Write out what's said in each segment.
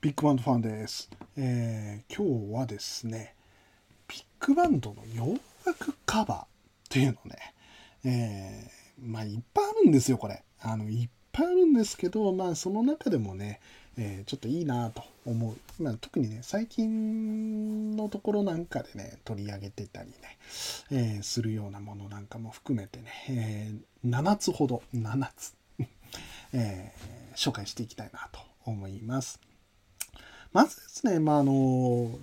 ビッグバンドファンです。えー今日はですね、ビッグバンドの洋楽カバーっていうのね、えーまあいっぱいあるんですよ、これ。あの、いっぱいあるんですけど、まあその中でもね、えーちょっといいなと思う。まあ特にね、最近のところなんかでね、取り上げてたりね、えーするようなものなんかも含めてね、えー7つほど、7つ、えー紹介していきたいなと思います。まずですね、まああの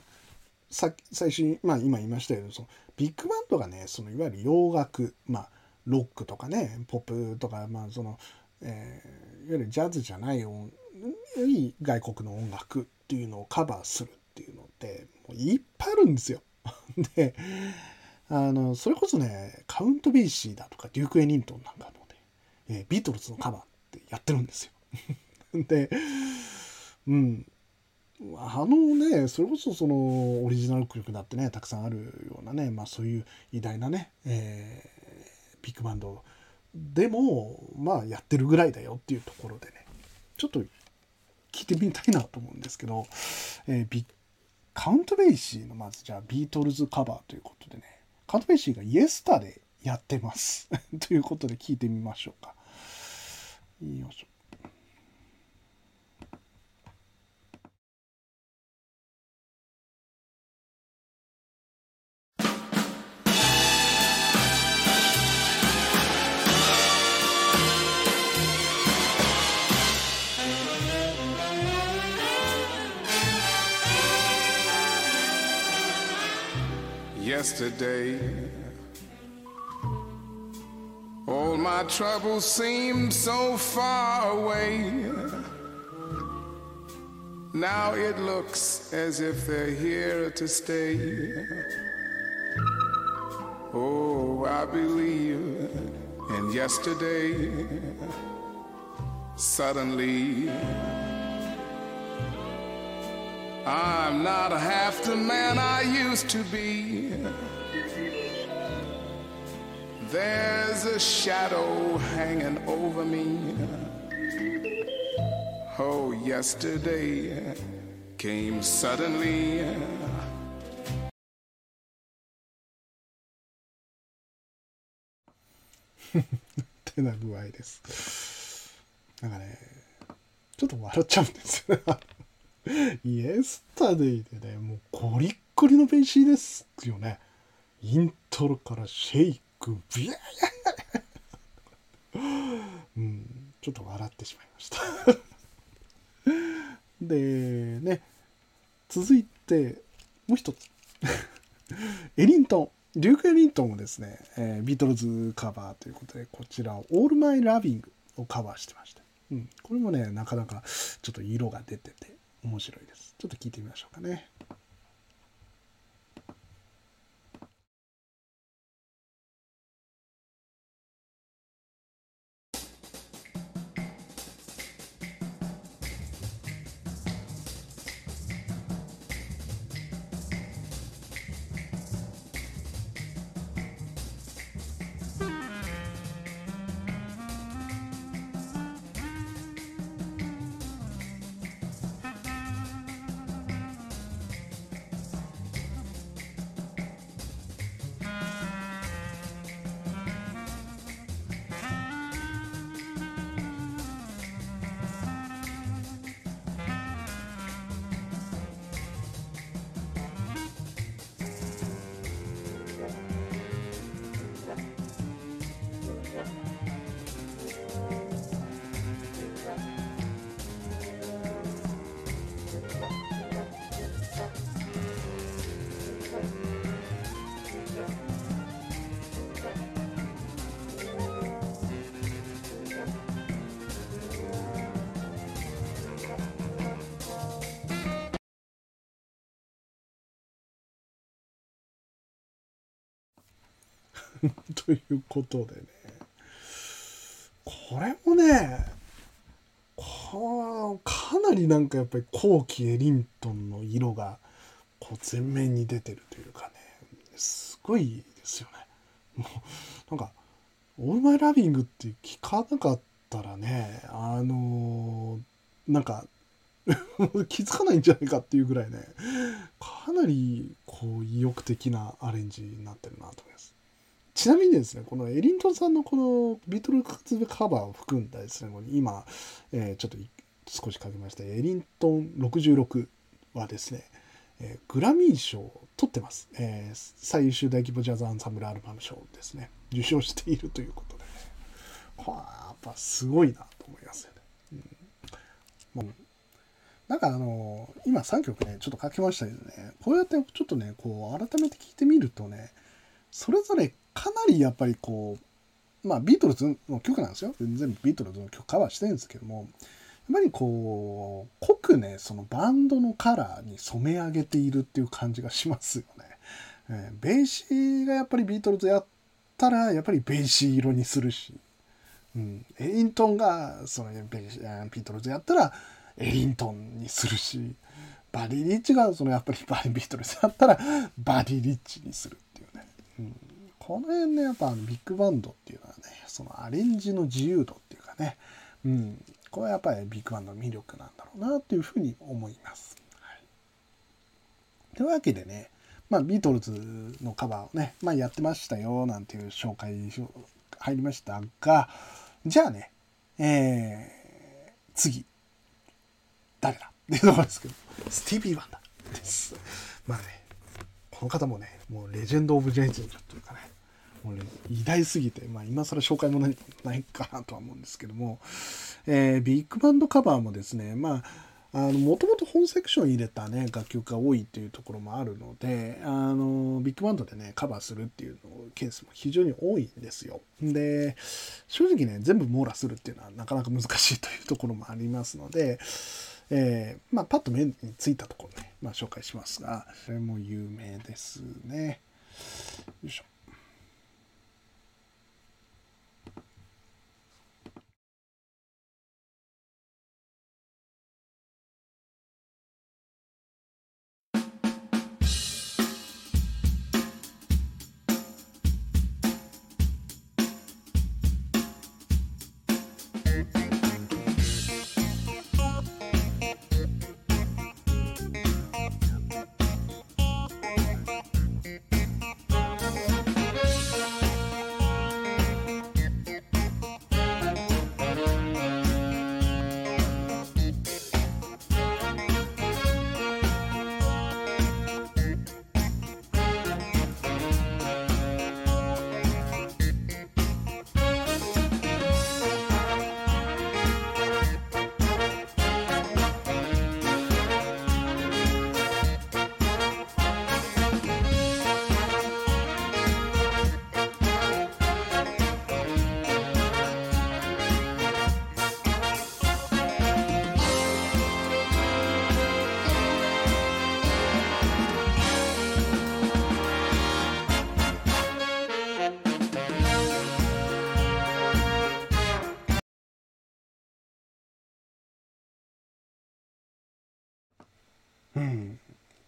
さ最初に、まあ、今言いましたけどそのビッグバンドがねそのいわゆる洋楽、まあ、ロックとかねポップとか、まあそのえーいわゆるジャズじゃない音いい外国の音楽っていうのをカバーするっていうのってもういっぱいあるんですよ。であのそれこそねカウント・ベイシーだとかデューク・エニントンなんかのね、えービートルズのカバーってやってるんですよ。でうんあのねそれこそそのオリジナル曲だってねたくさんあるようなね、まあ、そういう偉大なね、えービッグバンドでもまあやってるぐらいだよっていうところでねちょっと聞いてみたいなと思うんですけど、えービカウント・ベイシーのまずじゃあビートルズカバーということでねカウント・ベイシーがイエスタでやってます。ということで聞いてみましょうか。よいしょ yesterday. All my troubles seemed so far away. Now it looks as if they're here to stay. Oh, I believe in yesterday. Suddenly, I'm not half the man I used to be. There's a shadow hanging over me. Oh, yesterday came suddenly. ってな具合です。なんかね、ちょっと笑っちゃうんですよね。 イエスタデイでね、もうゴリッゴリのベーシーですよね。イントロからシェイク、ビヤヤ うん、ちょっと笑ってしまいました。で、ね、続いて、もう一つ。エリントン。デューク・エリントンもですね、えービートルズカバーということで、こちらを All My Loving をカバーしてました。うん、これもね、なかなかちょっと色が出てて面白いです。ちょっと聞いてみましょうかね。ということでね。これもねこかなりなんかやっぱり後期エリントンの色がこう前面に出てるというかねすごいですよね。もうなんか「オールマイラビング」って聞かなかったらねあのなんか 気づかないんじゃないかっていうぐらいねかなりこう意欲的なアレンジになってるなと思います。ちなみにですねこのエリントンさんのこのビートルズカバーを含んだですねこれ今、えーちょっと少しかけましたエリントン66はですね、えーグラミー賞を取ってます、えー最優秀大規模ジャズアンサンブルアルバム賞ですね。受賞しているということで。ねやっぱすごいなと思いますよね。うん。なんかあの今3曲ねちょっと書きましたけどねこうやってちょっとねこう改めて聞いてみるとねそれぞれかなりやっぱりこうまあビートルズの曲なんですよ。全部ビートルズの曲カバーしてるんですけどもやっぱりこう濃くねそのバンドのカラーに染め上げているっていう感じがしますよね。えーベーシーがやっぱりビートルズやったらやっぱりベーシー色にするし、うん、エリントンがそのベーシあビートルズやったらエリントンにするしバディ・リッチがそのやっぱりバディ・ビートルズやったらバディ・リッチにするっていうね、うん、この辺ねやっぱビッグバンドっていうのはねそのアレンジの自由度っていうかね、うん、これはやっぱりビッグバンドの魅力なんだろうなっていうふうに思います。はい、というわけでねまあ、ビートルズのカバーをね、まあ、やってましたよなんていう紹介入りましたがじゃあね、えー、次誰だ？っていうところですけどスティービー・ワンダーです。まあねこの方もねもうレジェンド・オブ・ジェンジンというかねもうね偉大すぎて、まあ、今更紹介もないないかなとは思うんですけども、えービッグバンドカバーもですねまあもともと本セクション入れたね楽曲が多いっていうところもあるのであのビッグバンドでねカバーするっていうのケースも非常に多いんですよ。で正直ね全部網羅するっていうのはなかなか難しいというところもありますので、えーまあパッと目についたところね、まあ、紹介しますがこれも有名ですね。よいしょ。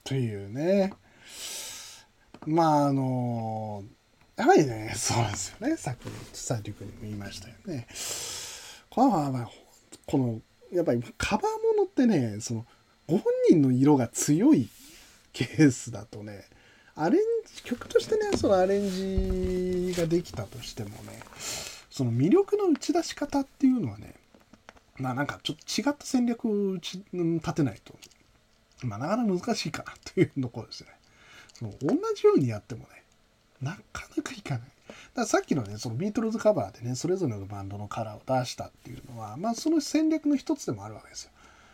というね。まああのやっぱりね そうなんですよね。さっきスタディ君にも言いましたよね。これはまあこのやっぱりカバーものってねそのご本人の色が強いケースだとねアレンジ曲としてねそのアレンジができたとしてもねその魅力の打ち出し方っていうのはねまあなんかちょっと違った戦略を打ち立てないと。まあ、なかなか難しいかなというところですね。その同じようにやってもね、なかなかいかない。だからさっきのね、そのビートルズカバーでね、それぞれのバンドのカラーを出したっていうのは、まあその戦略の一つでもあるわけですよ。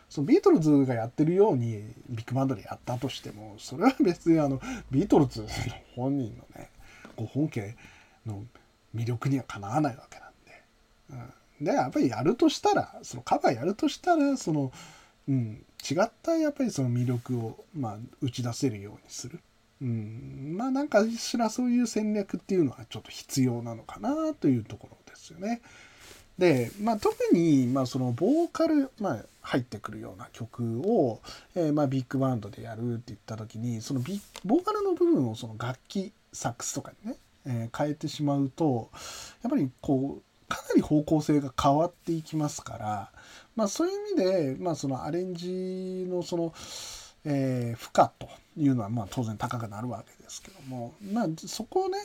そのビートルズがやってるようにビッグバンドでやったとしても、それは別にあの、ビートルズの本人のね、ご本家の魅力にはかなわないわけなんで。うん、で、やっぱりやるとしたら、そのカバーやるとしたら、その、うん、違ったやっぱりその魅力を、まあ、打ち出せるようにする。うん、まあなんかしらそういう戦略っていうのはちょっと必要なのかなというところですよね。で、まあ、特にまあそのボーカル、まあ、入ってくるような曲を、えーまあビッグバンドでやるって言った時にそのビボーカルの部分をその楽器サックスとかにね、えー変えてしまうとやっぱりこうかなり方向性が変わっていきますから、まあ、そういう意味で、まあ、そのアレンジのその、えー負荷というのはまあ当然高くなるわけですけども、まあ、そこをね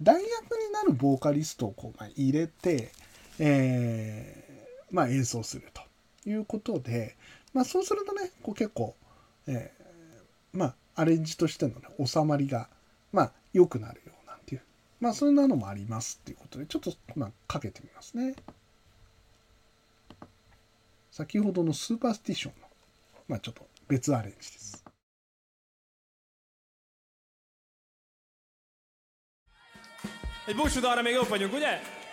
代役になるボーカリストをこうまあ入れて、えーまあ、演奏するということで、まあ、そうするとねこう結構、えーまあ、アレンジとしての、ね、収まりが、まあ、良くなるようなんていう、まあ、そんなのもありますっていうことでちょっと、まあ、かけてみますね。先ほどのスーパースティションの、まあ、ちょっと別アレンジです。Egy búcsú arra még jók vagyunk, ugye? Very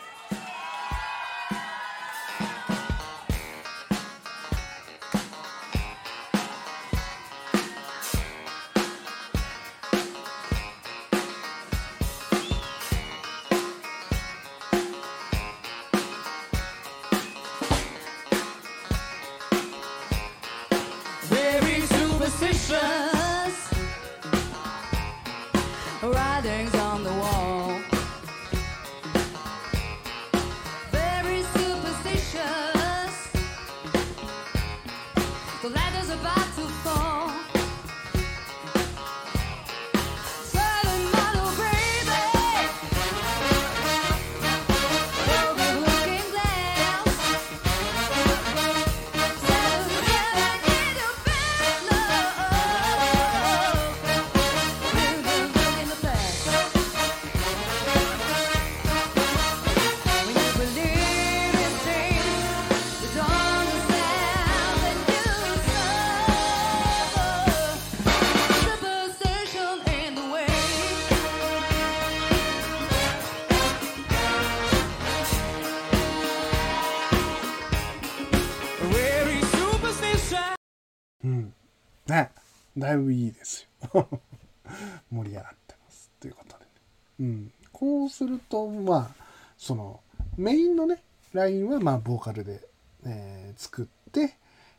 だいぶいいですよ。盛り上がってます。ということでね。うん。こうすると、まあ、その、メインのね、ラインは、まあ、ボーカルで、えー作って、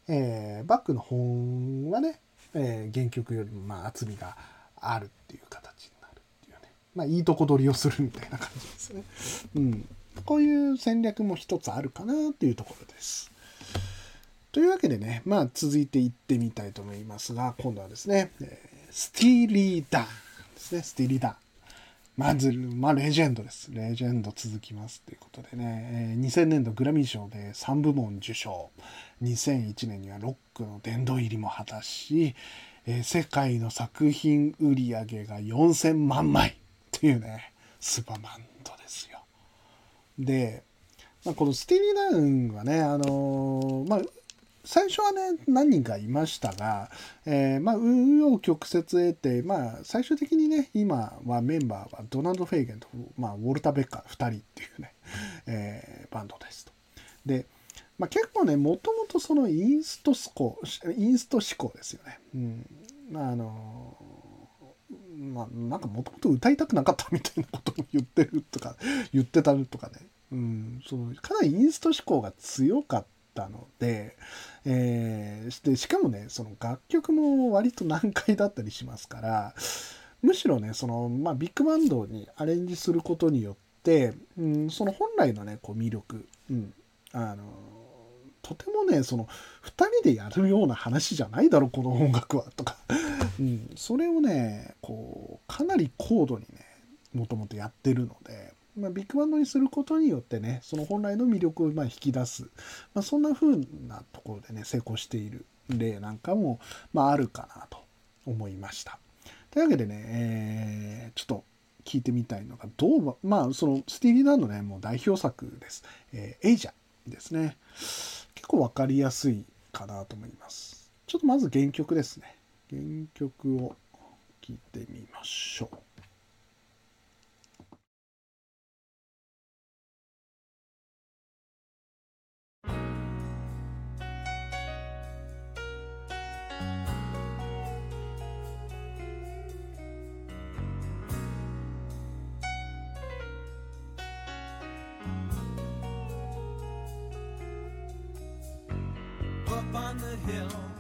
えーバックの本はね、えー原曲よりも、まあ、厚みがあるっていう形になるっていうね。まあ、いいとこ取りをするみたいな感じですね。うん。こういう戦略も一つあるかなっていうところです。というわけでね、まあ続いていってみたいと思いますが、今度はですね、スティーリー・ダンですね、スティーリー・ダン。まず、まあレジェンドです。レジェンド続きますということでね、2000年度グラミー賞で3部門受賞。2001年にはロックの殿堂入りも果たし、世界の作品売り上げが4000万枚っていうね、スーパーバンドですよ。で、まあ、このスティーリー・ダンはね、あのーまあ、最初はね、何人かいましたが、えーまあ、紆余曲折経て、まあ、最終的にね、今はメンバーはドナルド・フェイゲンと、まあ、ウォルター・ベッカー2人っていうね、えーバンドですと。で、まあ、結構ね、もともとそのインスト志向、インスト志向ですよね。うん。まあ、あのまあ、なんかもともと歌いたくなかったみたいなことも言ってるとか、言ってたとかね。うん、そのかなりインスト思考が強かったたので、えーでしかもねその楽曲も割と難解だったりしますからむしろねその、まあ、ビッグバンドにアレンジすることによって、うん、その本来のねこう魅力、うん、あのとてもねその2人でやるような話じゃないだろこの音楽はとか、うん、それをねこうかなり高度にねもともとやってるので、まあ、ビッグバンドにすることによってねその本来の魅力をま引き出す、まあ、そんな風なところでね成功している例なんかも、まあ、るかなと思いました。というわけでね、えーちょっと聞いてみたいのがどうまあそのスティーリー・ダンのねもう代表作です「えーエイジャ」ですね。結構わかりやすいかなと思います。ちょっとまず原曲ですね。原曲を聞いてみましょう。Hill.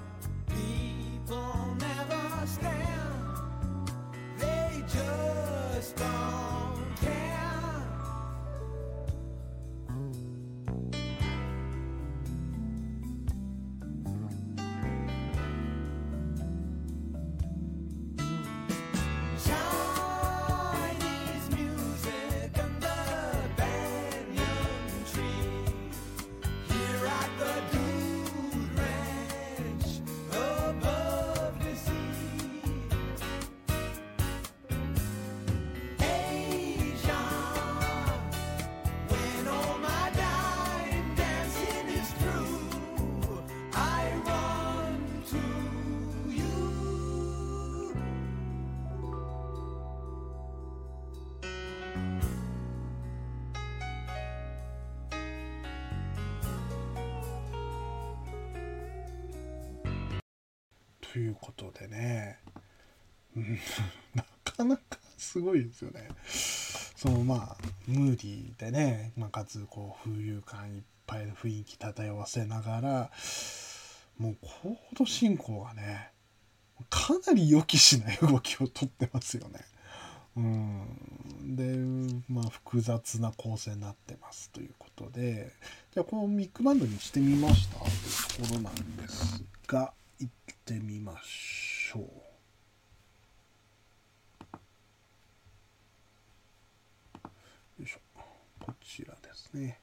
ということでね、なかなかすごいですよね。そのまあムーディーでね、まあ、かつこう浮遊感いっぱいの雰囲気漂わせながらもうコード進行がねかなり予期しない動きをとってますよね。うん、でまあ複雑な構成になってますということで。じゃあこのミックバンドにしてみましたというところなんですが。ってみましょう。よいしょこちらですね。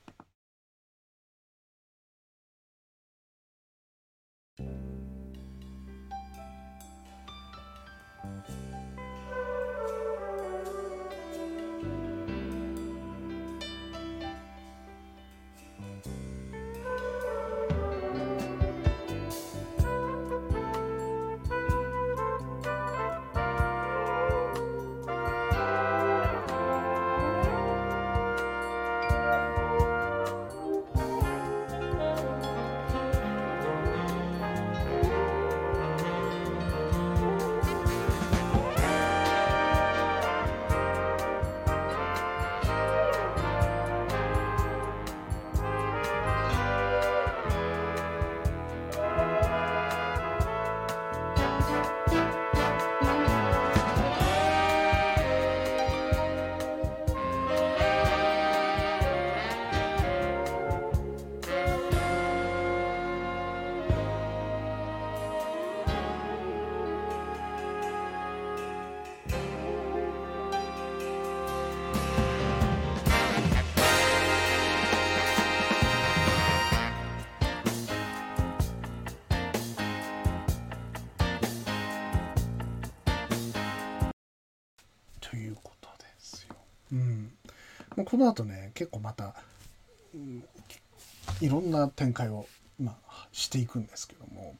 この後ね、結構また、うんいろんな展開を、まあ、していくんですけども、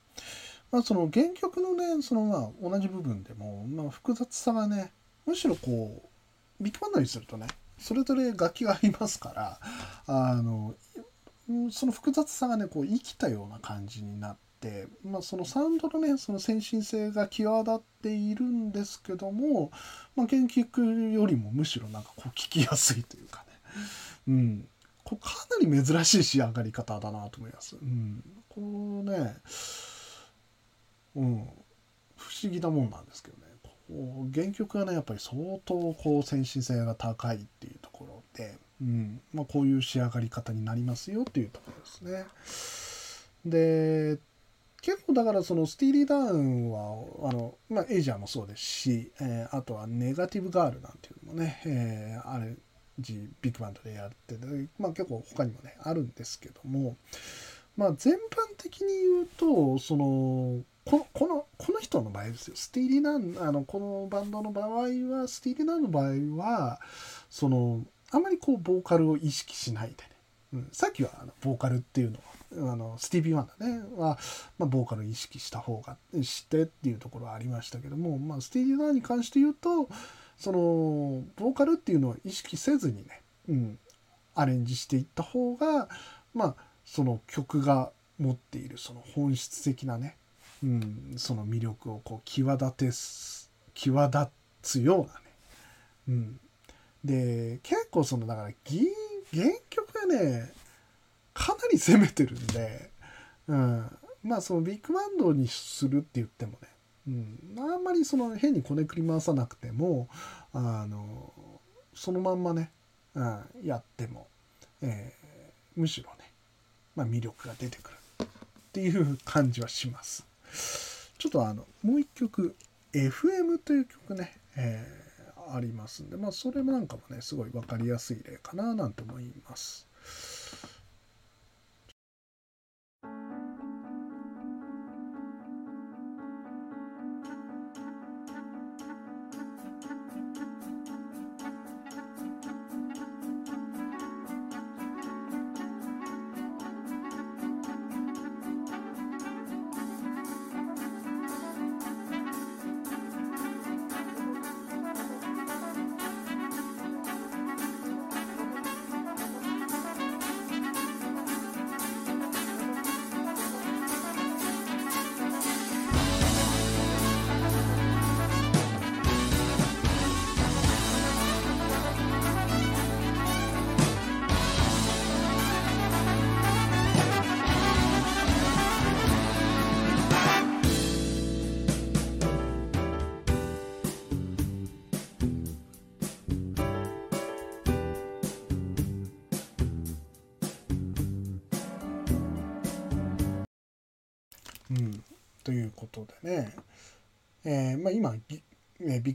まあ、その原曲のね、そのまあ同じ部分でも、まあ、複雑さがね、むしろこう、ビッグバンドにするとね、それぞれ楽器がありますから、あの、その複雑さがね、こう生きたような感じになって、まあ、そのサウンドのね、その先進性が際立っているんですけども、まあ、原曲よりもむしろなんかこう聞きやすいというかね、うん、こうかなり珍しい仕上がり方だなと思います。うん、こうね、うん、不思議なもんなんですけどね、こう原曲がね、やっぱり相当こう先進性が高いっていうところで、うん。まあ、こういう仕上がり方になりますよっていうところですね。で結構だからそのスティーリー・ダンはあの、まあ、エイジャーもそうですし、えーあとは Negative Girl なんていうのもね、えーアレンジビッグバンドでやってて、まあ、結構他にもねあるんですけども、まあ、全般的に言うとそのここのこの人の場合ですよ。スティーリー・ダンあのこのバンドの場合はスティーリー・ダンの場合はそのあまりこうボーカルを意識しないでね、うん、さっきはあのボーカルっていうのはあのスティービー・ワンダーねは、まあ、ボーカル意識した方がしてっていうところはありましたけども、まあ、スティービー・ワンダーに関して言うとそのボーカルっていうのを意識せずにね、うん、アレンジしていった方がまあその曲が持っているその本質的なね、うん、その魅力をこう際立てす際立つようなね、うん、で結構そのだから原曲がねかなり攻めてるんで、うん、まあそのビッグバンドにするって言ってもね、うん、あんまりその変にこねくり回さなくてもあのそのまんまね、うん、やっても、えーむしろね、まあ、魅力が出てくるっていう感じはします。ちょっとあのもう一曲 FM という曲ね、えーありますんで、まあ、それなんかもねすごい分かりやすい例かななんて思います。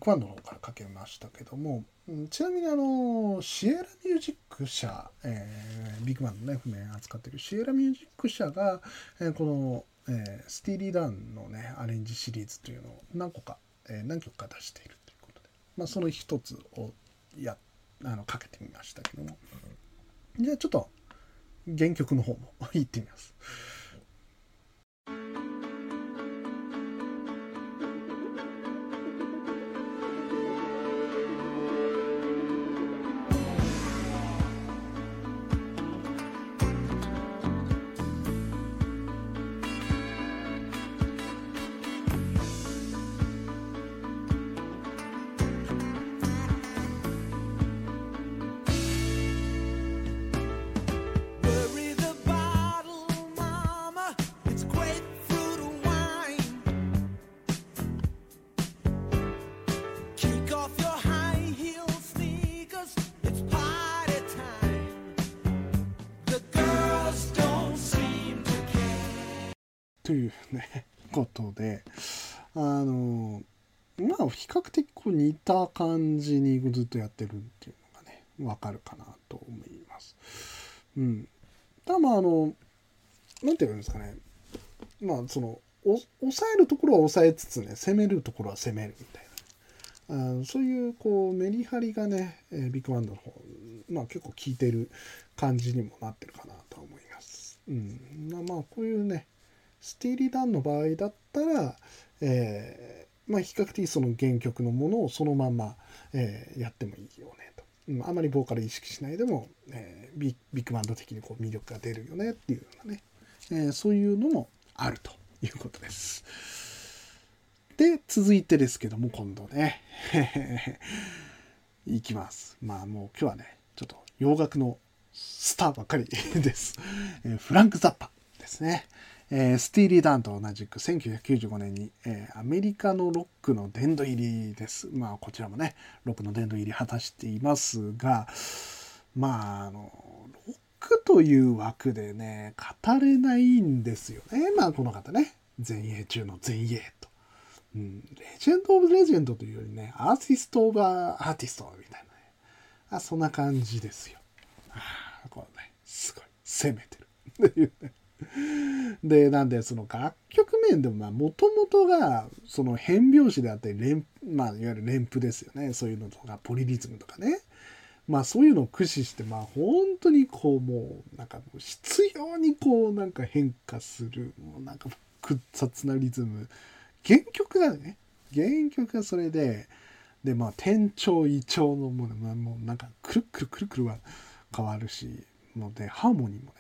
えービッグバンドの方からかけましたけども、うんちなみにあのシエラミュージック社、えービッグバンドのね譜面扱ってるシエラミュージック社が、えーこの、えースティーリー・ダウンのねアレンジシリーズというのを何個か、えー何曲か出しているということで、まあ、その一つをやあのかけてみましたけどもじゃあちょっと原曲の方も 行ってみます。ね ことであのまあ比較的こう似た感じにずっとやってるっていうのがねわかるかなと思います。うん。ただまああのなんていうんですかねまあその抑えるところは抑えつつね攻めるところは攻めるみたいなあそういうこうメリハリがね、えビッグバンドの方まあ結構効いてる感じにもなってるかなと思います。うん。まあこういうねスティーリー・ダンの場合だったら、えーまあ、比較的その原曲のものをそのまま、えーやってもいいよねと、うんあまりボーカル意識しないでも、えービビッグバンド的にこう魅力が出るよねっていうようなね、えーそういうのもあるということです。で続いてですけども今度ね。いきます。まあもう今日はねちょっと洋楽のスターばっかりです、えーフランク・ザッパですね、えースティーリー・ダンと同じく1995年に、えーアメリカのロックの殿堂入りですまあこちらもねロックの殿堂入り果たしていますがまああのロックという枠でね語れないんですよねまあこの方ね前衛中の前衛と。うん、レジェンド・オブ・レジェンドというよりね、アーティスト・オブ・アーティストみたいなね。あそんな感じですよ。あーこうね、すごい、攻めてる。っていうね。で、なんで、その楽曲面でも、まあ、もともとが、その変拍子であったり、連、まあ、いわゆる連符ですよね。そういうのとか、ポリリズムとかね。まあ、そういうのを駆使して、まあ、本当にこう、もう、なんか、もうにこう、なんか変化する、もうなんか、複雑なリズム。原曲がね、原曲がそれで、で、まあ、転調、異調のもの、まあ、もうなんか、くるくるくるくるは変わるし、もうで、ハーモニーも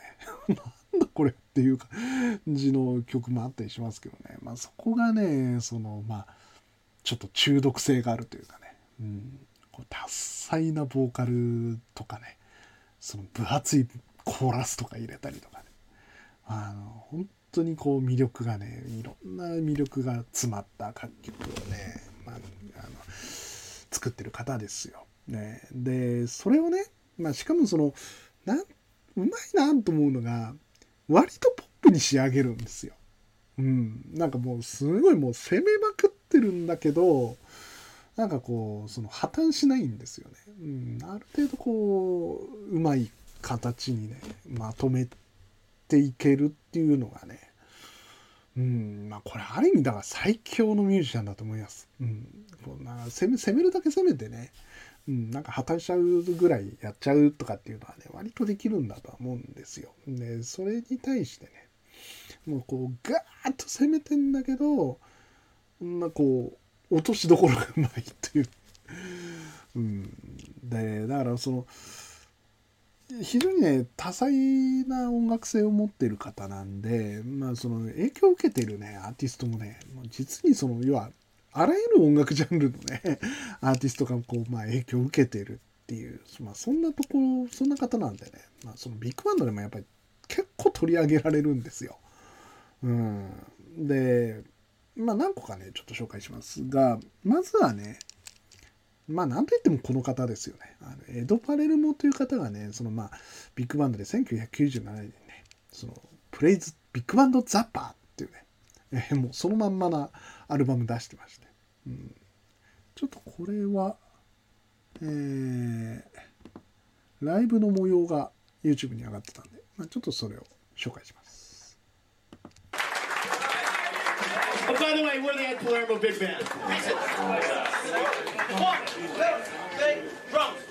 ね、だこれっていう感じの曲もあったりしますけどね、まあ、そこがね、その、まあ、ちょっと中毒性があるというかね、うん、こう多彩なボーカルとかね、その分厚いコーラスとか入れたりとかね、あの、本当にこう魅力がね、いろんな魅力が詰まった楽曲をね、まあ、あの作ってる方ですよ。ね、で、それをね、まあ、しかもその、な、うまいなと思うのが、割とポップに仕上げるんですよ。うん。なんかもうすごいもう攻めまくってるんだけど、なんかこう、その破綻しないんですよね。うん。ある程度こう、うまい形にね、まとめていけるっていうのがね、うん、まあこれある意味だから最強のミュージシャンだと思います。うん。こうな攻め、攻めるだけ攻めてね、うん、なんか破綻しちゃうぐらいやっちゃうとかっていうのはね、割とできるんだとは思うんですよ。で、それに対してね、もうこう、ガーッと攻めてんだけど、まあこう、落としどころがうまいという。うん。で、だからその、非常にね多彩な音楽性を持ってる方なんで、まあ、その影響を受けてるねアーティストもね実にその要はあらゆる音楽ジャンルのね アーティストがこう、まあ、影響を受けているっていう、まあ、そんなところそんな方なんでね、まあ、そのビッグバンドでもやっぱり結構取り上げられるんですよ。うん、でまあ何個かねちょっと紹介しますがまずはねまあなんといってもこの方ですよね。あのエド・パレルモという方がね、そのまあビッグバンドで1997年にね、そのプレイズ、ビッグバンド・ザッパーっていうね、えーもうそのまんまなアルバム出してまして、うん、ちょっとこれは、えーライブの模様が YouTube に上がってたんで、まあ、ちょっとそれを紹介します。Oh, by the way, we're the Ed Palermo Big Band. One, two, three, drums..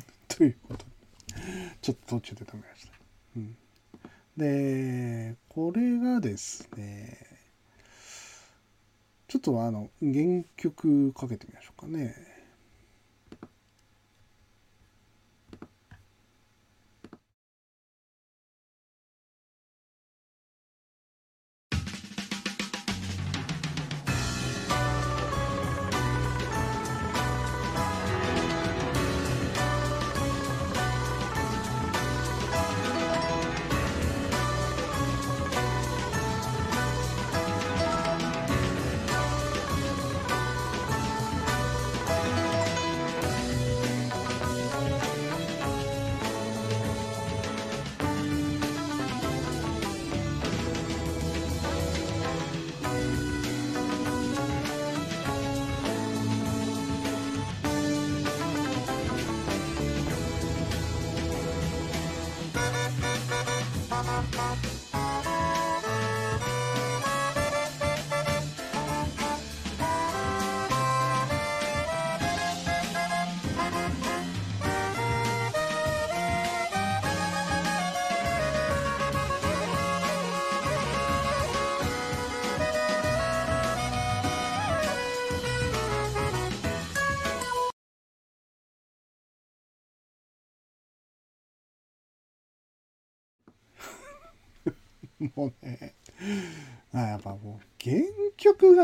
ということでちょっと途中で止めました。うん、でこれがですねちょっとあの原曲かけてみましょうかね。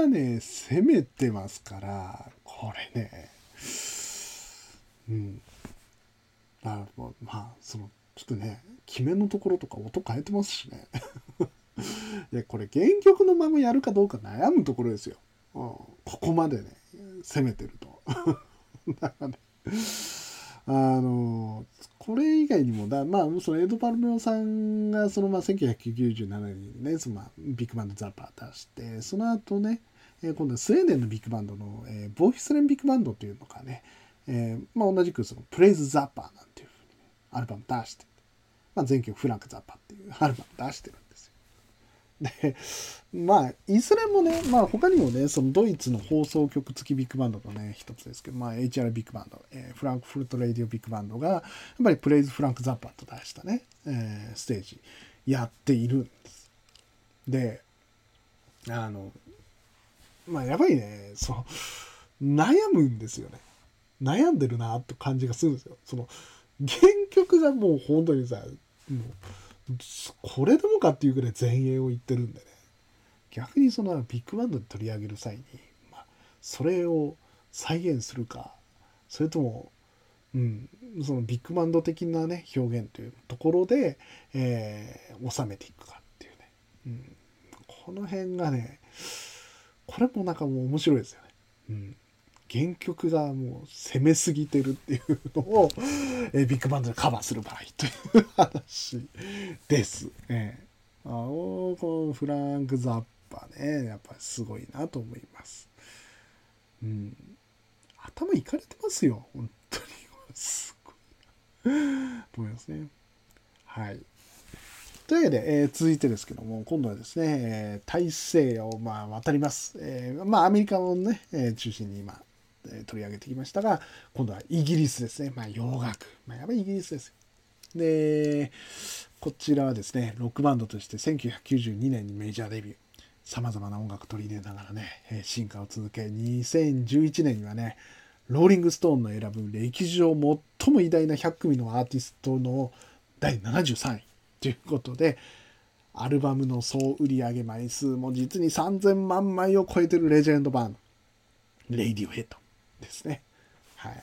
がね攻めてますからこれねうん。まあそのちょっとね決めのところとか音変えてますしね。いやこれ原曲のままやるかどうか悩むところですよ、うん、ここまでね攻めてると。だからね。あのこれ以外にもだまあそのエド・パルメオさんがそのまあ1997年にねそのまあビッグバンドザパー出してその後ね、えー今度はスウェーデンのビッグバンドの、えーボーフィスレンビッグバンドというのがね、えーまあ、同じくそのプレイズ・ザッパーなんていうふうに、ね、アルバム出して、まあ、全曲フランク・ザッパーっていうアルバム出してるんですよ。でまあいずれもね、まあ、他にもねそのドイツの放送局付きビッグバンドのね一つですけど、まあ、HR ビッグバンド、えーフランクフルト・レディオビッグバンドがやっぱりプレイズ・フランク・ザッパーと出したね、えーステージやっているんです。であのまあやっぱりね。そう。悩むんですよね。悩んでるなって感じがするんですよ。その原曲がもう本当にさもうこれでもかっていうぐらい前衛を言ってるんでね。逆にそのビッグバンドで取り上げる際に、まあ、それを再現するかそれとも、うん、そのビッグバンド的なね表現というところで、えー収めていくかっていうね、うん、この辺がねこれもなんかもう面白いですよね。うん原曲がもう攻めすぎてるっていうのを、えービッグバンドでカバーする場合という話です。ええあのこのフランク・ザッパねやっぱりすごいなと思います。うん、頭いかれてますよ本当に すごいなと思いますね。はい。というわけで、えー続いてですけども、今度はですね、えー大西洋をまあ渡ります。えーまあ、アメリカをね、え中心に今、え取り上げてきましたが、今度はイギリスですね。まあ、洋楽。まあ、やっぱりイギリスですよ。で、こちらはですね、ロックバンドとして1992年にメジャーデビュー。様々な音楽取り入れながらね、え進化を続け、2011年にはね、ローリングストーンの選ぶ歴史上最も偉大な100組のアーティストの第73位ということで、アルバムの総売上枚数も実に3000万枚を超えてるレジェンドバンド、レイディオヘッドですね。はい。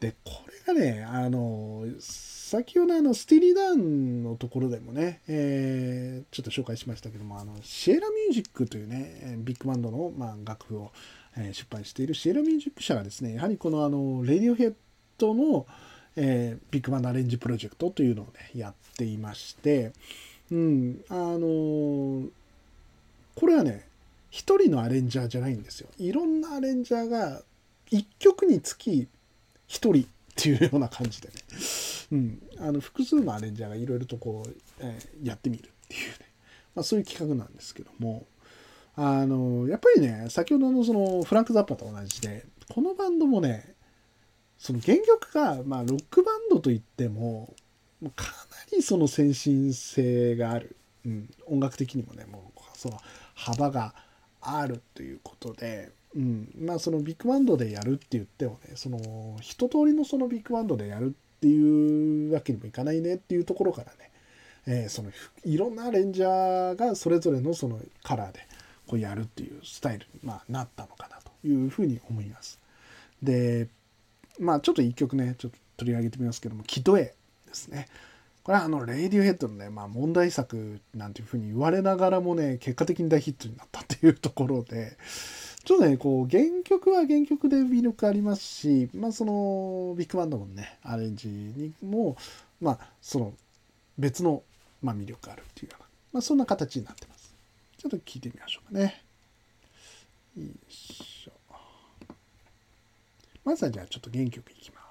で、これがね、あの、先ほどあの、スティーリーダウンのところでもね、えーちょっと紹介しましたけども、あの、シエラミュージックというね、ビッグバンドの、まあ、楽譜を、え出版しているシエラミュージック社がですね、やはりこのあの、レディオヘッドの、えービッグバンドアレンジプロジェクトというのをね、やっていまして、うん、あのーこれはね、一人のアレンジャーじゃないんですよ。いろんなアレンジャーが一曲につき一人っていうような感じでね、うん、あの複数のアレンジャーがいろいろとこう、えーやってみるっていうね、まあ、そういう企画なんですけども、あのやっぱりね、先ほどのそのフランク・ザッパと同じで、このバンドもね、その原曲が、まあ、ロックバンドといっても、もうかなりその先進性がある、うん、音楽的にもね、もうその幅があるということで、うん、まあそのビッグバンドでやるって言ってもね、その一通りのそのビッグバンドでやるっていうわけにもいかないねっていうところからね、えーそのいろんなアレンジャーがそれぞれのそのカラーでこうやるっていうスタイルに、まあ、なったのかなというふうに思います。で、まあちょっと一曲ね、ちょっと取り上げてみますけども、 Kid A ですね。これはあの、レイディオヘッドのね、まあ問題作なんていうふうに言われながらもね、結果的に大ヒットになったっていうところで、ちょっとね、こう、原曲は原曲で魅力ありますし、まあその、ビッグバンドのね、アレンジにも、まあその、別の、まあ魅力あるっていうような、まあそんな形になってます。ちょっと聞いてみましょうかね。よいしょ。まずはじゃあちょっと原曲いきます。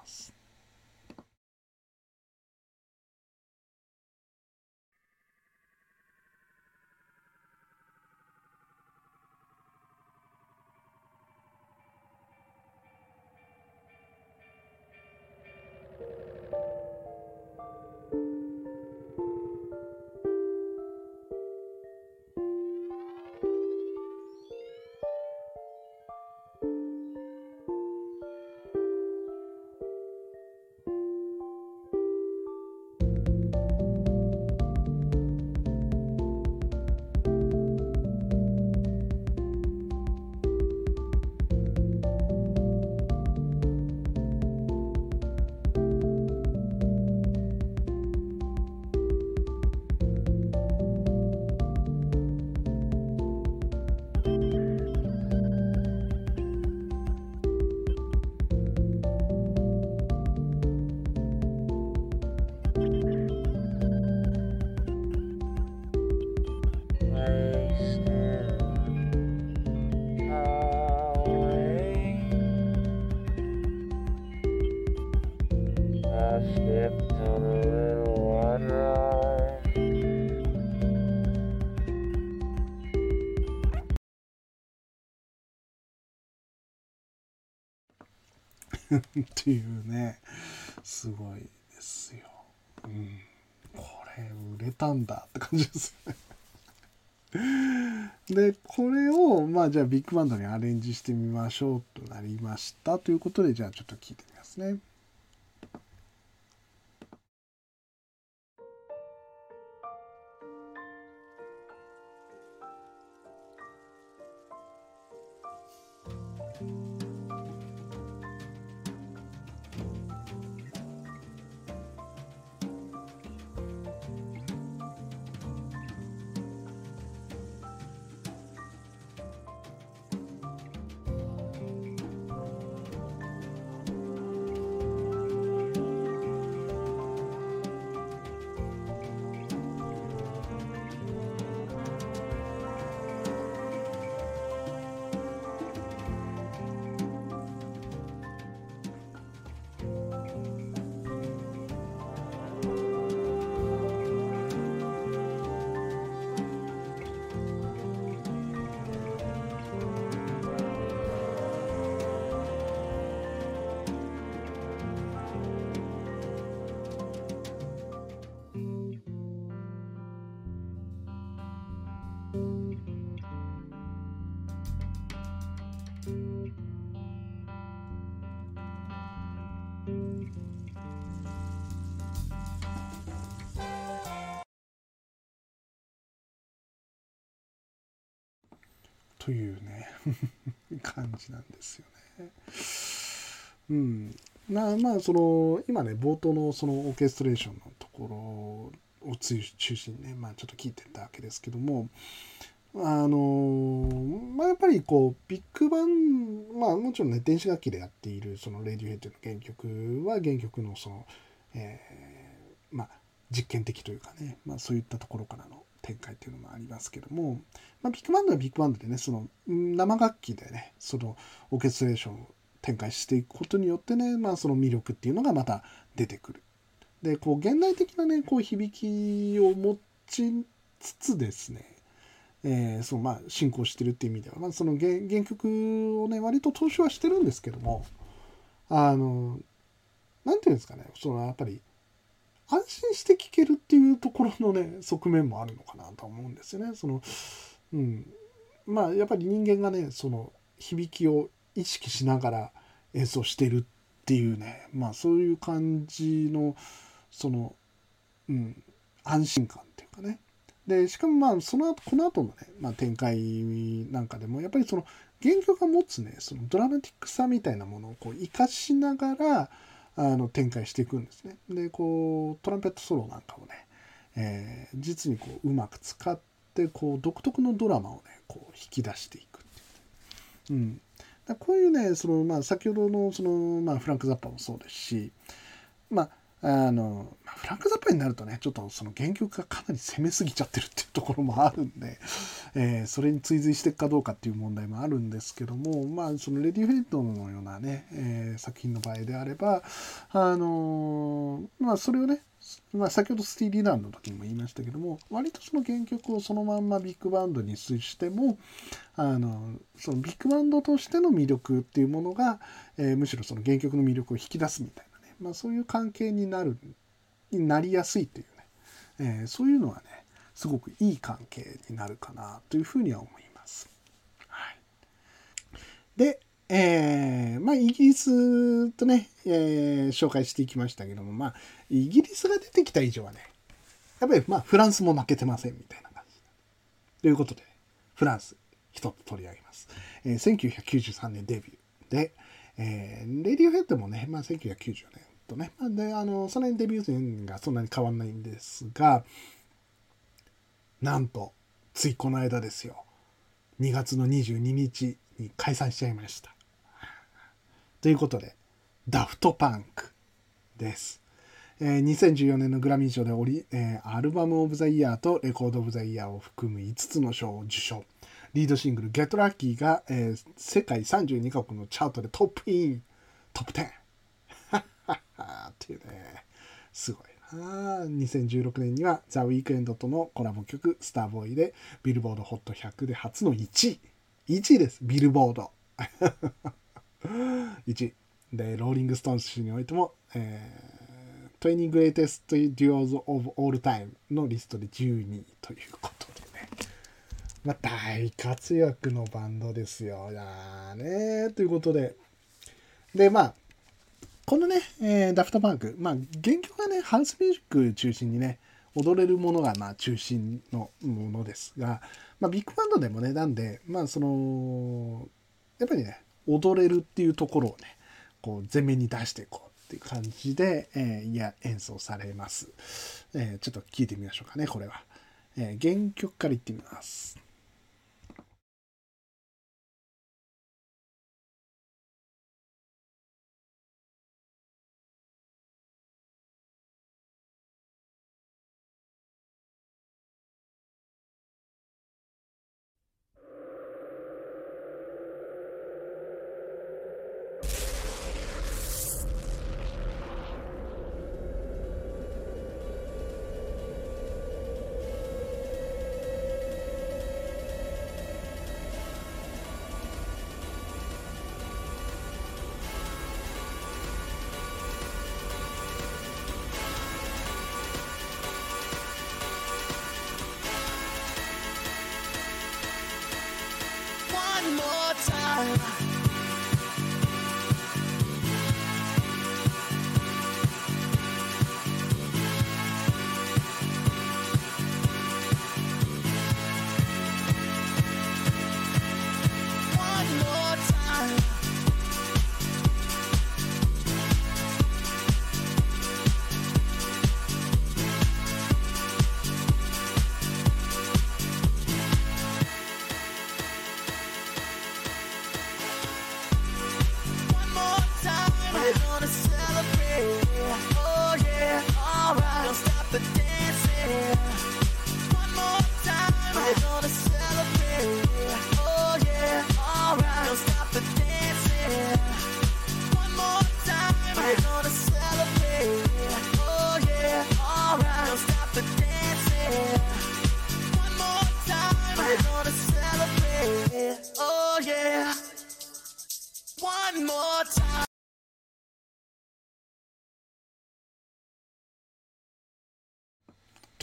I slipped on a little one ride. っていうね。すごいですよ、うん、これ売れたんだって感じですよね。でこれをまあじゃあビッグバンドにアレンジしてみましょうとなりましたということでじゃあちょっと聞いてみますね。というね 感じなんですよね。うん、まあまあその今ね冒頭のそのオーケストレーションのところを中心にね、まあ、ちょっと聞いてたわけですけどもあのまあやっぱりこうビッグバンまあもちろんね電子楽器でやっているそのレディヘッドの原曲は原曲のその、えーまあ実験的というかね、まあ、そういったところからの展開っていうのもありますけども、まあ、ビッグバンドはビッグバンドでねその生楽器でねそのオーケストレーションを展開していくことによってね、まあ、その魅力っていうのがまた出てくる。でこう現代的なねこう響きを持ちつつですねえーそうまあ進行してるっていう意味では、まあ、その原原曲をね割と踏襲はしてるんですけどもあのなんていうんですかねそのやっぱり安心して聴けるっていうところのね側面もあるのかなと思うんですよね。そのうん、まあやっぱり人間がねその響きを意識しながら演奏してるっていうねまあそういう感じのその、うん、安心感っていうかねでしかもまあその後この後のね、まあ、展開なんかでもやっぱりその原曲が持つねそのドラマティックさみたいなものをこう生かしながらあの展開していくんですね。でこうトランペットソロなんかをね、えー実にこううまく使ってこう独特のドラマをねこう引き出していくっていう、うん、だこういうねその、まあ、先ほどのその、まあ、フランク・ザッパもそうですしまああのまあフランク・ザッパになるとねちょっとその原曲がかなり攻めすぎちゃってるっていうところもあるんで、えーそれに追随していくかどうかっていう問題もあるんですけどもまあそのレディオヘッドのようなね、えー作品の場合であればあのまあそれをねまあ、先ほどスティーリー・ランの時にも言いましたけども割とその原曲をそのまんまビッグバンドにしてもあのそのビッグバンドとしての魅力っていうものが、えーむしろその原曲の魅力を引き出すみたいな、まあ、そういう関係になるになりやすいっていうね、えーそういうのはねすごくいい関係になるかなというふうには思います。はい、で、えーまあイギリスとね、えー紹介していきましたけどもまあイギリスが出てきた以上はねやっぱりまあフランスも負けてませんみたいな感じ。ということでフランス一つ取り上げます、えー1993年デビューで、えーレディオヘッドもね、まあ、1990年とね、であのその辺デビュー年がそんなに変わんないんですがなんとついこの間ですよ。2月の22日に解散しちゃいました。ということでダフトパンクです、えー2014年のグラミー賞でオリ、えーアルバム・オブ・ザ・イヤーとレコード・オブ・ザ・イヤーを含む5つの賞を受賞。リードシングル「Get Lucky が」えー世界32カ国のチャートでトップイントップ10っていうね。すごいな。2016年にはザ・ウィークエンドとのコラボ曲「 Starboy」でビルボード HOT100 で初の1位。1位ですビルボード。1位。でローリング・ストーンズにおいても、えー、20 Greatest Duos of All Time のリストで12位ということでね。まあ大活躍のバンドですよ。ねということで。でまあこのね、えーダフトパンク、まあ、原曲がね、ハウスミュージック中心にね、踊れるものがまあ中心のものですが、まあ、ビッグバンドでもね、なんで、まあ、その、やっぱりね、踊れるっていうところをね、こう、前面に出していこうっていう感じで、えーいや、演奏されます。えーちょっと聞いてみましょうかね、これは。えー原曲からいってみます。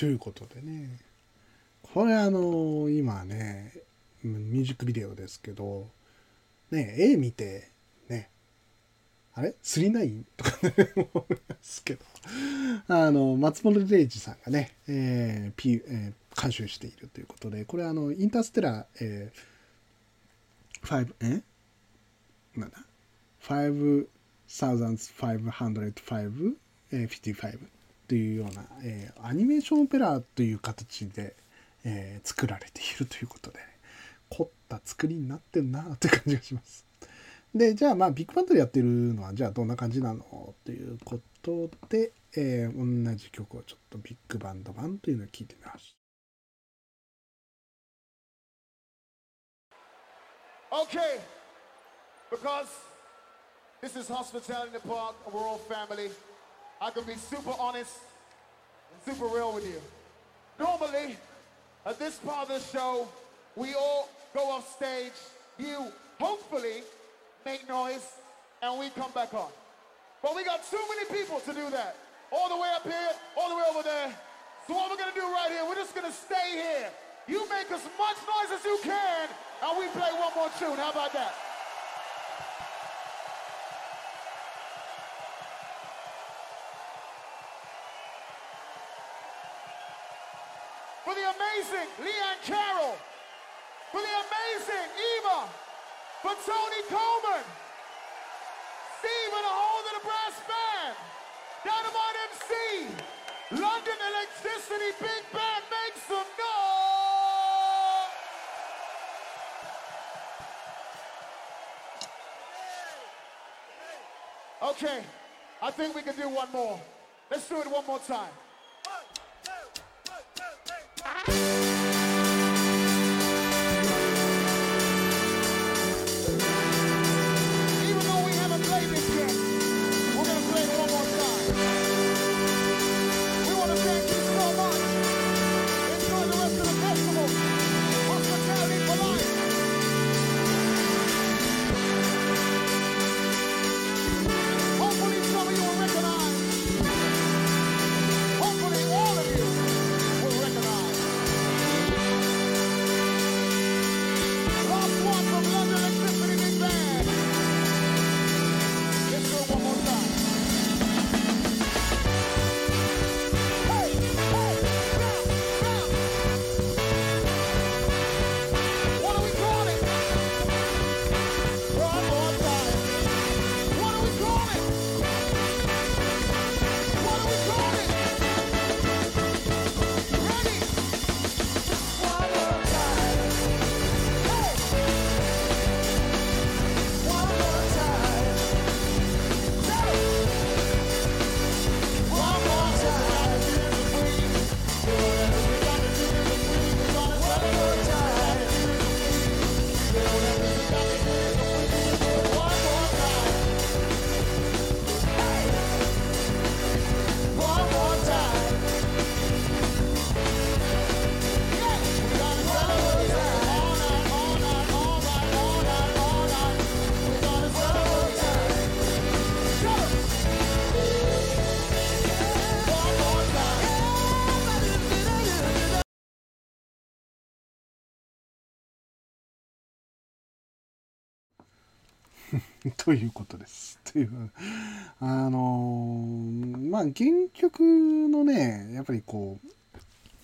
ということでねこれあの今ねミュージックビデオですけどね絵見てねあれ ?39? とかね思いますけどあの松本零士さんがね、えー P えー監修しているということでこれあのインターステラー、えー、5え？なんだ？5505、えー55というような、えーアニメーションオペラという形で、えー作られているということで、凝った作りになってんなって感じがします。で、じゃあまあビッグバンドでやってるのはじゃあどんな感じなのということで、えー同じ曲をちょっとビッグバンド版というのを聞いてみます。Okay, because this is hospitality in the park, we're all family. I can be super honest and super real with you. Normally, at this part of the show, we all go off stage. You hopefully make noise, and we come back on. But we got too many people to do that. All the way up here, all the way over there. So what we're gonna do right here, we're just gonna stay here. You make as much noise as you can, and we play one more tune. How about that? For the amazing Leanne Carroll. For the amazing Eva. For Tony Coleman. Steve and the whole of the brass band. Dynamite MC. London Electricity Big Band makes some noise. Okay, I think we can do one more. Let's do it one more time. ということです。という、あのーまあ原曲のね、やっぱりこ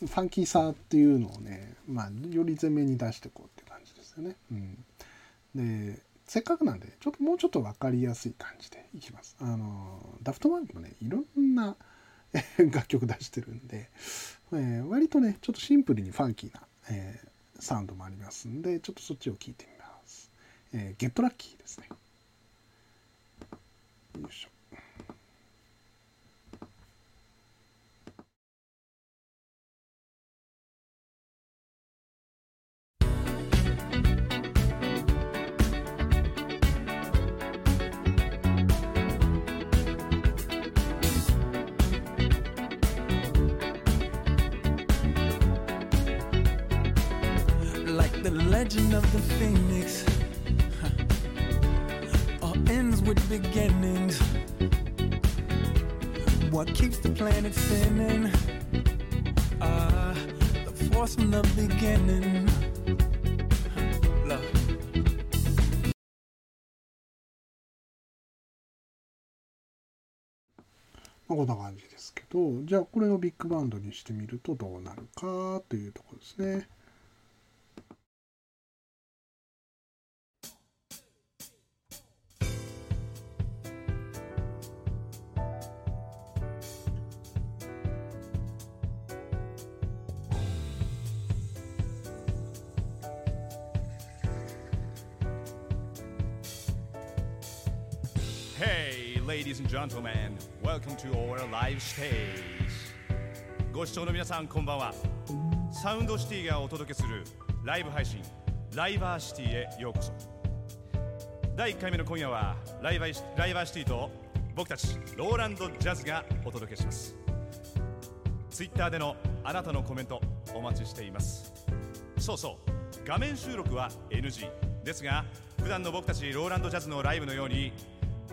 う、ファンキーさっていうのをね、まあより前面に出していこうっていう感じですよね。うん。で、せっかくなんで、ちょっともうちょっと分かりやすい感じでいきます。あのーダフトバンクもね、いろんな 楽曲出してるんで、えー割とね、ちょっとシンプルにファンキーな、えーサウンドもありますんで、ちょっとそっちを聞いてみます。えーゲットラッキーですね。よ from the beginning. Huh. Love. まあ、こんな感じですけどじゃあこれをビッグバンドにしてみるとどうなるかというところですね。Gentlemen, welcome to our live stage. ご視聴の皆さんこんばんは。サウンドシティがお届けするライブ配信ライバーシティへようこそ。第1回目の今夜はライバーライバーシティと僕たちローランドジャズがお届けします。Twitter でのあなたのコメントお待ちしています。そうそう画面収録は NG ですが普段の僕たちローランドジャズのライブのように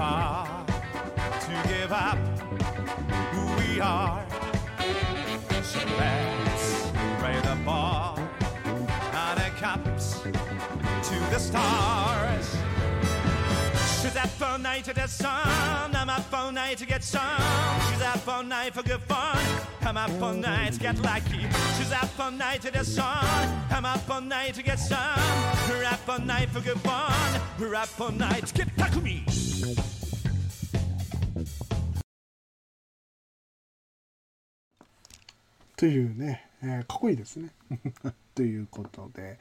far to give up who we are So let's raise the bar and the cups to the stars She's up all night to the sun. I'm up all night to get some. She's up all night for good fun. I'm up all night to get lucky. She's up all night to the sun. I'm up all night to get some. We're up all night for good fun. We're up all night to get takumi. というね、えーかっこいいですね。ということで、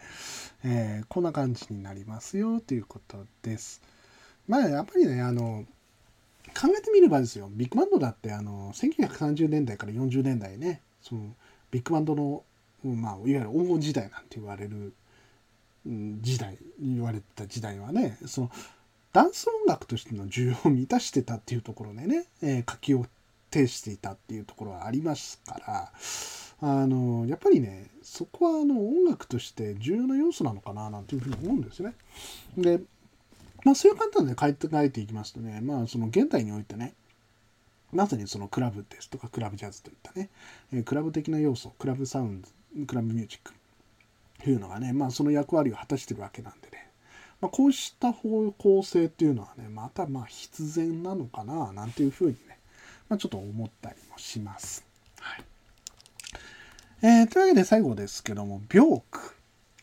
えーこんな感じになりますよということです。まあやっぱりねあの考えてみればですよビッグバンドだってあの1930年代から40年代ねそのビッグバンドの、まあ、いわゆる黄金時代なんて言われる時代言われた時代はねそのダンス音楽としての需要を満たしてたっていうところでね、えー書きを呈していたっていうところはありますからあのやっぱりねそこはあの音楽として重要な要素なのかななんていうふうに思うんですよね。でまあそういう観点で書いて書いていきますとねまあその現代においてねまさにそのクラブですとかクラブジャズといったね、えクラブ的な要素クラブサウンドクラブミュージックというのがねまあその役割を果たしてるわけなんでね、まあ、こうした方向性っていうのはねまたま必然なのかななんていうふうにね、まあ、ちょっと思ったりもします。はいえーというわけで最後ですけどもビョーク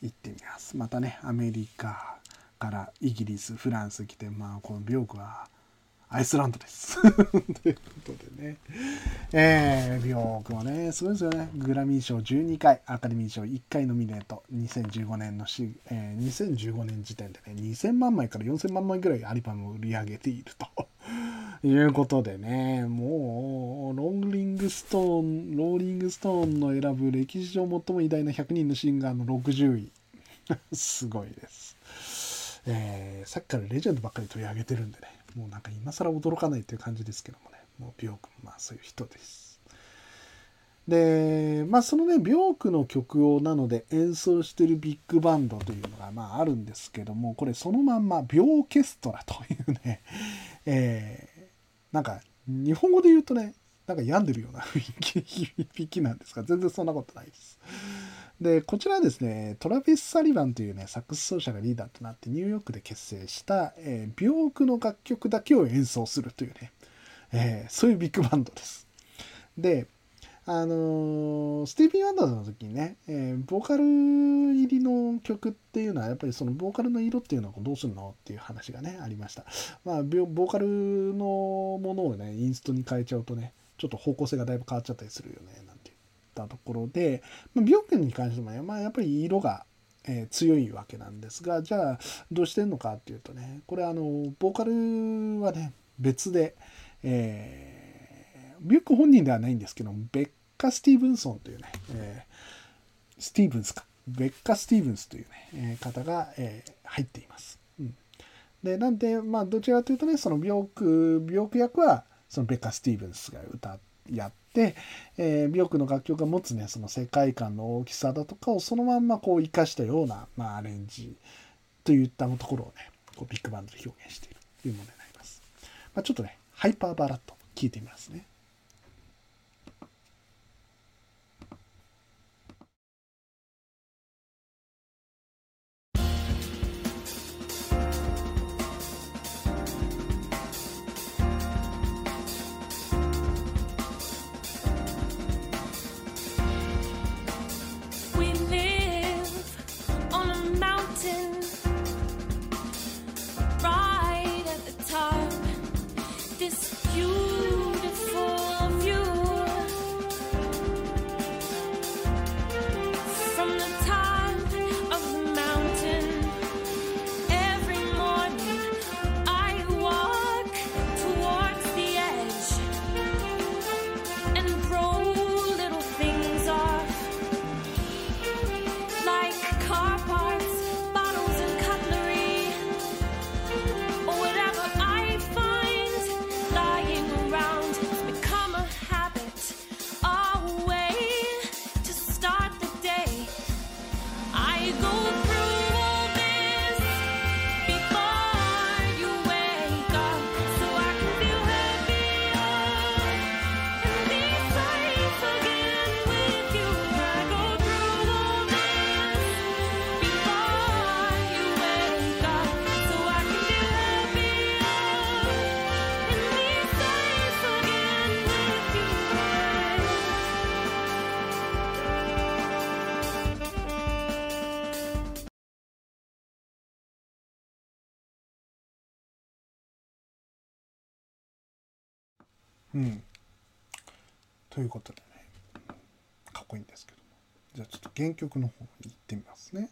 行ってみます。またねアメリカからイギリスフランス来てまあこのビョークはアイスランドです。ということでね。えー、ビョークもね、すごいですよね。グラミー賞12回、アカデミー賞1回ノミネート、2015年のし、えー2015年時点でね、2000万枚から4000万枚ぐらいアルバムを売り上げていると。いうことでね、もう、ロングリングストーン、ローリングストーンの選ぶ歴史上最も偉大な100人のシンガーの60位。すごいです。えーさっきからレジェンドばっかり取り上げてるんでね、もうなんか今更驚かないっていう感じですけどもね、もうビョークもまあそういう人です。で、まあそのね、ビョークの曲をなので演奏してるビッグバンドというのがまああるんですけども、これそのまんまビョーケストラというね、えーなんか日本語で言うとね、なんか病んでるような雰囲気なんですが、全然そんなことないです。で、こちらはですね、トラヴィス・サリバンというね、サックス奏者がリーダーとなってニューヨークで結成した、えー、病句の楽曲だけを演奏するというね、えーそういうビッグバンドです。で、あのスティービー・ワンダーズの時にね、えーボーカル入りの曲っていうのはやっぱりそのボーカルの色っていうのをどうするのっていう話がねありました。まあボーカルのものをねインストに変えちゃうとねちょっと方向性がだいぶ変わっちゃったりするよねなんていうったところで、まあ、ビョークに関してもね、まあ、やっぱり色が、えー強いわけなんですがじゃあどうしてんのかっていうとねこれあのボーカルはね別で、えービョーク本人ではないんですけどベッカ・スティーブンソンというね、えースティーブンスかベッカ・スティーブンスというね、えー方が、えー入っています。うんでなんでまあどちらかというとねそのビョークビョーク役はそのベッカ・スティーブンスが歌やって、えービョークの楽曲が持つねその世界観の大きさだとかをそのまんまこう生かしたような、まあ、アレンジといったところをねこうビッグバンドで表現しているというものになります。まあ、ちょっとねハイパーバラッド聞いてみますね。うん。ということでね、かっこいいんですけども。じゃあちょっと原曲の方に行ってみますね。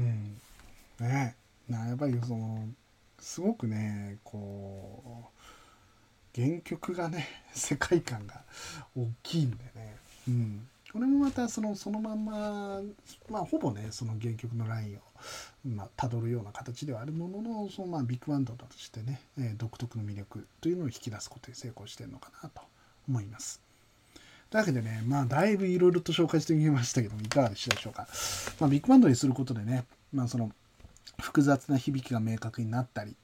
うん。ねなやっぱりその、すごくね、こう、原曲がね、世界観が大きいんでね。うん。これもまたそのそのまんま、まあ、ほぼねその原曲のラインを、まあ、辿るような形ではあるもののそのまあビッグバンドとしてね、えー独特の魅力というのを引き出すことに成功してるのかなと思います。というわけでね、まあ、だいぶいろいろと紹介してみましたけども、いかがでしたでしょうか。まあ、ビッグバンドにすることでね、まあ、その、複雑な響きが明確になったり、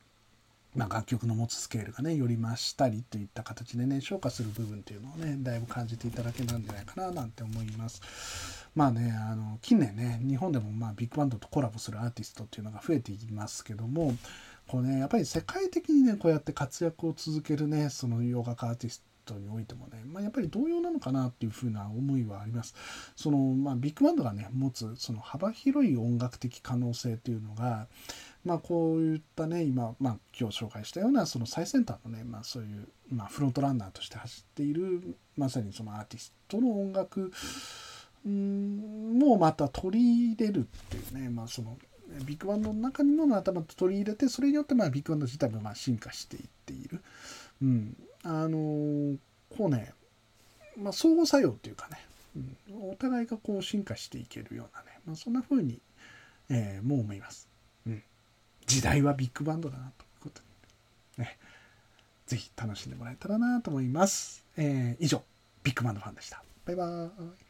まあ、楽曲の持つスケールがねより増したりといった形でね昇華する部分っていうのをねだいぶ感じていただけたんじゃないかななんて思いますまあねあの近年ね日本でもまあビッグバンドとコラボするアーティストっていうのが増えていますけどもこうねやっぱり世界的にねこうやって活躍を続けるねその洋楽アーティストにおいてもね、まあ、やっぱり同様なのかなっていうふうな思いはあります。そのまあ、ビッグバンドがね持つその幅広い音楽的可能性っていうのがまあ、こういったね今、まあ、今日紹介したようなその最先端のね、まあ、そういう、まあ、フロントランナーとして走っているまさにそのアーティストの音楽もまた取り入れるっていうね、まあ、そのビッグバンドの中にもまた取り入れてそれによってまあビッグバンド自体もまあ進化していっている、うん、あのこうね、まあ、相互作用っていうかね、うん、お互いがこう進化していけるようなね、まあ、そんな風に、えーもう思います。うん時代はビッグバンドだなということにね、ぜひ楽しんでもらえたらなと思います。えー以上、ビッグバンドファンでした。バイバーイ。